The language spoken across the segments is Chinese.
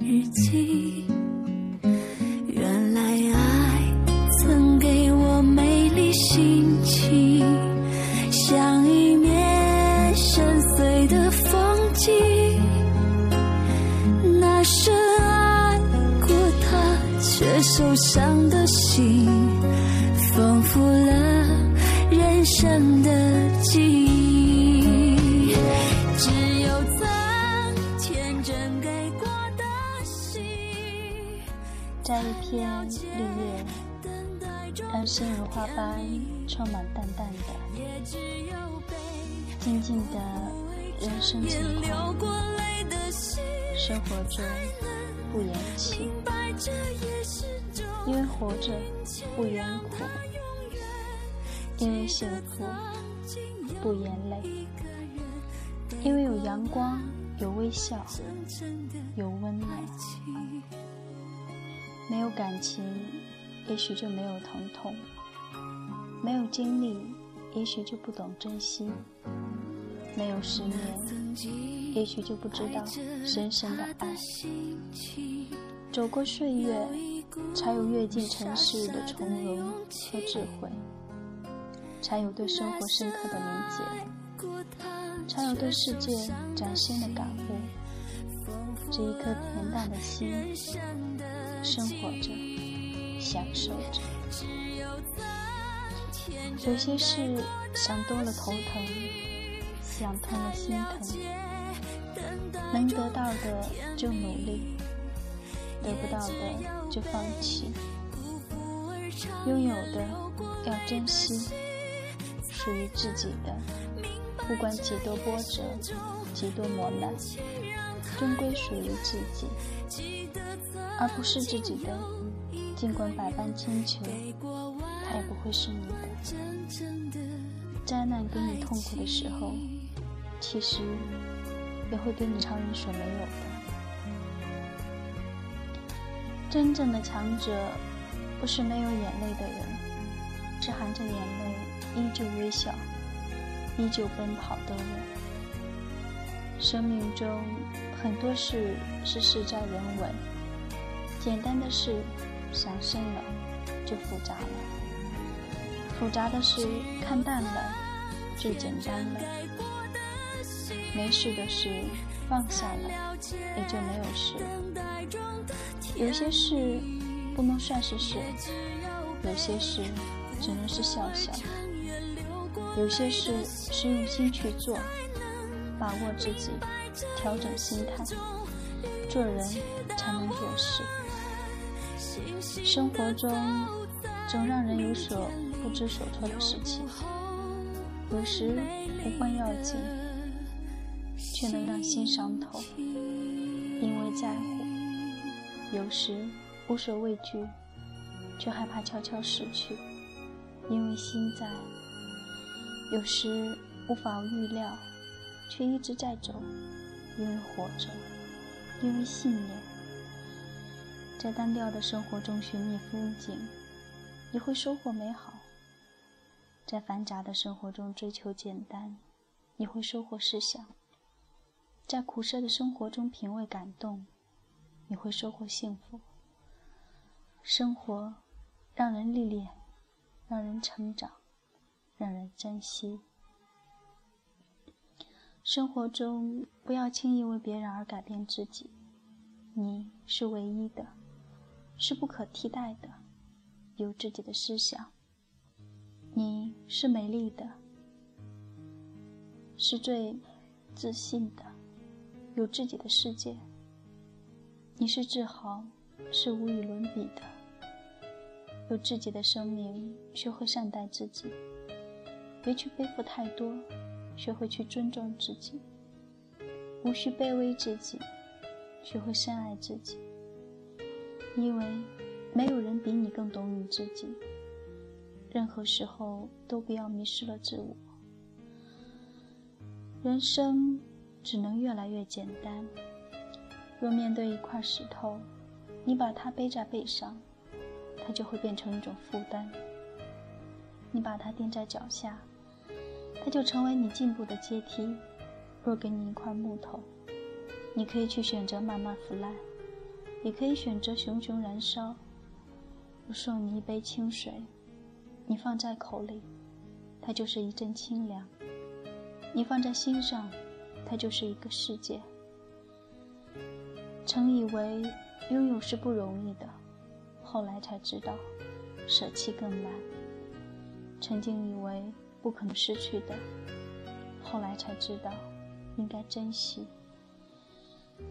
日记。原来爱曾给我美丽心情，像一面深邃的风景。那深爱过他却受伤的心，安心如花般充满淡淡的、静静的人生情况。生活中不言弃，因为活着不言苦，因为幸福不言累，因为有阳光，有微笑，有温暖。没有感情，也许就没有疼痛；没有经历，也许就不懂珍惜；没有十年，也许就不知道深深的爱。走过岁月，才有阅尽尘世的从容和智慧，才有对生活深刻的理解，才有对世界崭新的感悟。这一颗恬淡的心。生活着，享受着。有些事想多了头疼，想通了心疼。能得到的就努力，得不到的就放弃。拥有的要珍惜，属于自己的，不管几多波折，几多磨难，终归属于自己。而不是自己的，尽管百般千求，他也不会是你的。灾难给你痛苦的时候，其实也会给你超人所没有的。真正的强者，不是没有眼泪的人，是含着眼泪依旧微笑、依旧奔跑的人。生命中很多事是事在人为。简单的事想深了就复杂了，复杂的事看淡了就简单了。没事的事放下了也就没有事。有些事不能算是事，有些事只能是笑笑。有些事是用心去做，把握自己，调整心态，做人才能做事。生活中总让人有所不知所措的事情，有时无关要紧，却能让心伤透，因为在乎；有时无所畏惧，却害怕悄悄逝去，因为心在；有时无法预料，却一直在走，因为活着，因为信念。在单调的生活中寻觅风景，你会收获美好；在繁杂的生活中追求简单，你会收获思想；在苦涩的生活中品味感动，你会收获幸福。生活让人历练，让人成长，让人珍惜。生活中不要轻易为别人而改变自己，你是唯一的。是不可替代的，有自己的思想。你是美丽的，是最自信的，有自己的世界。你是自豪，是无与伦比的，有自己的生命。学会善待自己，别去背负太多，学会去尊重自己，无需卑微自己，学会深爱自己。因为没有人比你更懂你自己。任何时候都不要迷失了自我。人生只能越来越简单。若面对一块石头，你把它背在背上，它就会变成一种负担；你把它垫在脚下，它就成为你进步的阶梯。若给你一块木头，你可以去选择慢慢腐烂，也可以选择熊熊燃烧。我送你一杯清水，你放在口里，它就是一阵清凉；你放在心上，它就是一个世界。曾以为拥有是不容易的，后来才知道舍弃更难。曾经以为不可能失去的，后来才知道应该珍惜。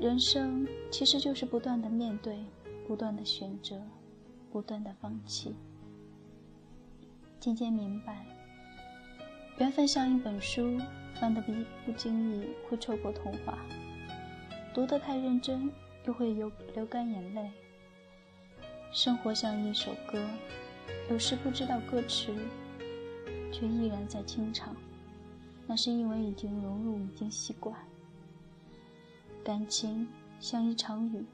人生其实就是不断的面对，不断的选择。不断的放弃，渐渐明白，缘分像一本书，翻得不不经意会错过童话，读得太认真又会流流干眼泪。生活像一首歌，有时不知道歌词，却依然在清唱，那是因为已经融入，已经习惯。感情像一场雨，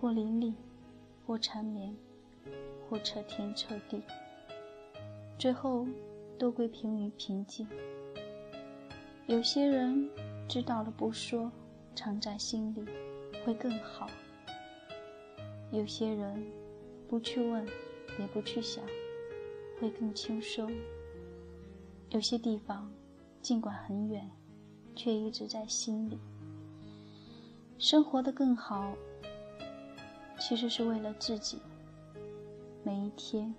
或淋漓。或缠绵，或彻天彻地，最后都归平于平静。有些人知道了不说，藏在心里会更好；有些人不去问，也不去想，会更轻松。有些地方尽管很远，却一直在心里。生活的更好。其实是为了自己。每一天，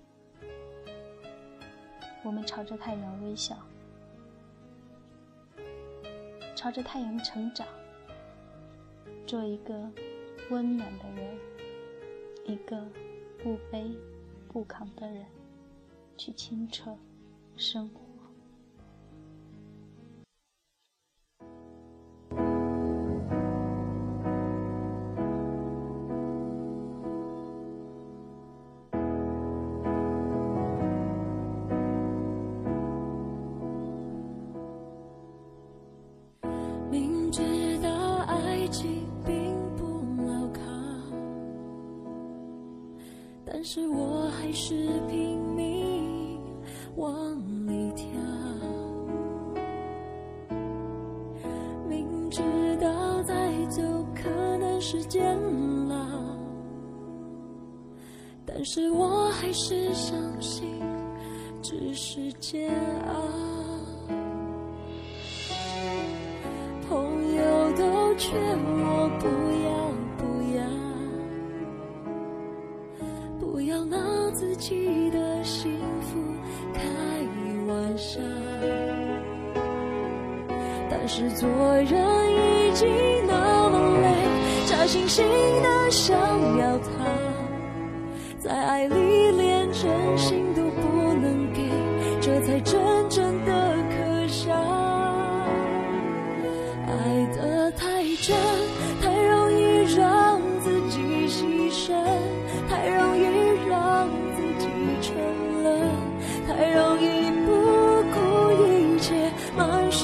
我们朝着太阳微笑，朝着太阳成长，做一个温暖的人，一个不卑不亢的人，去清澈生活。但是我还是拼命往里跳，明知道再走可能是煎熬，但是我还是相信只是煎熬。朋友都劝我不。记得幸福开玩笑，但是做人已经那么累，假惺惺的想要他，在爱里连真心都不能给，这才真正的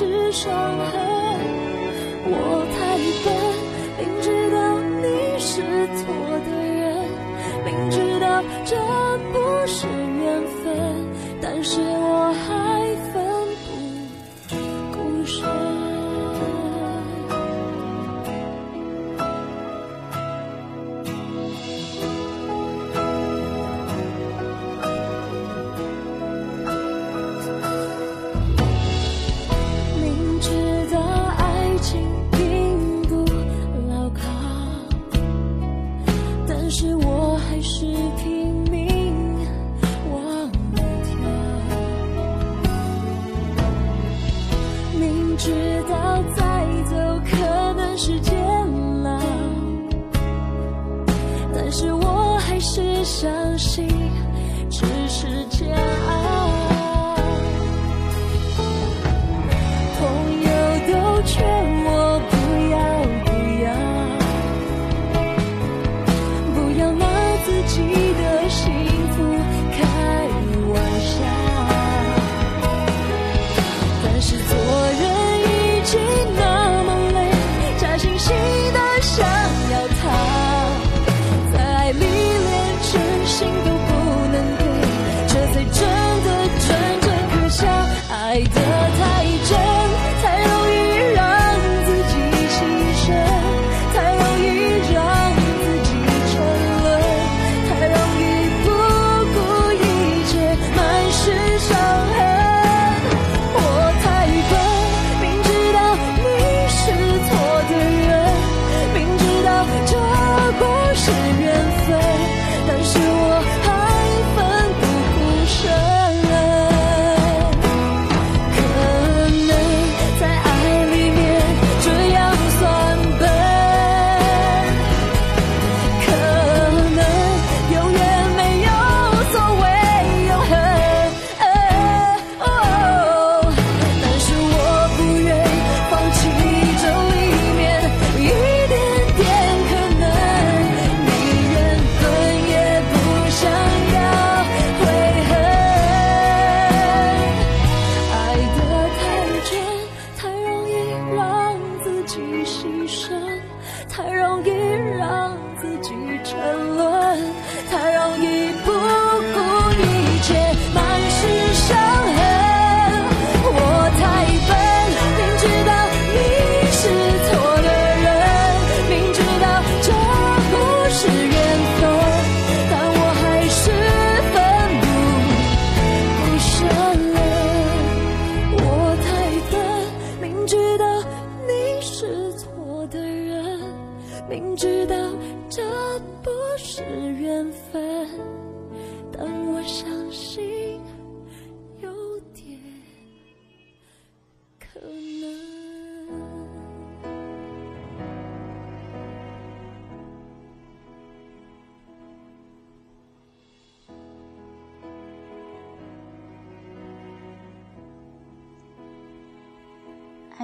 是伤痕。我太笨，明知道你是错的人，明知道这不是缘分，但是我还但是我还是相信只是煎熬。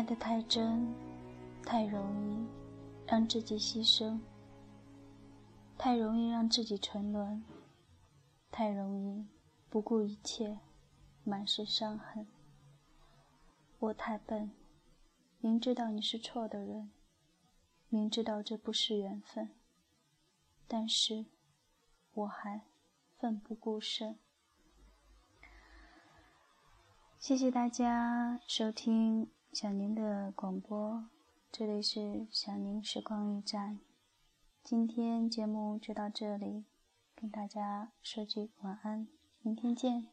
爱得太真，太容易让自己牺牲，太容易让自己沉沦，太容易不顾一切，满是伤痕。我太笨，明知道你是错的人，明知道这不是缘分，但是我还奋不顾身。谢谢大家收听。小宁的广播，这里是小宁时光驿站。今天节目就到这里，跟大家说句晚安，明天见。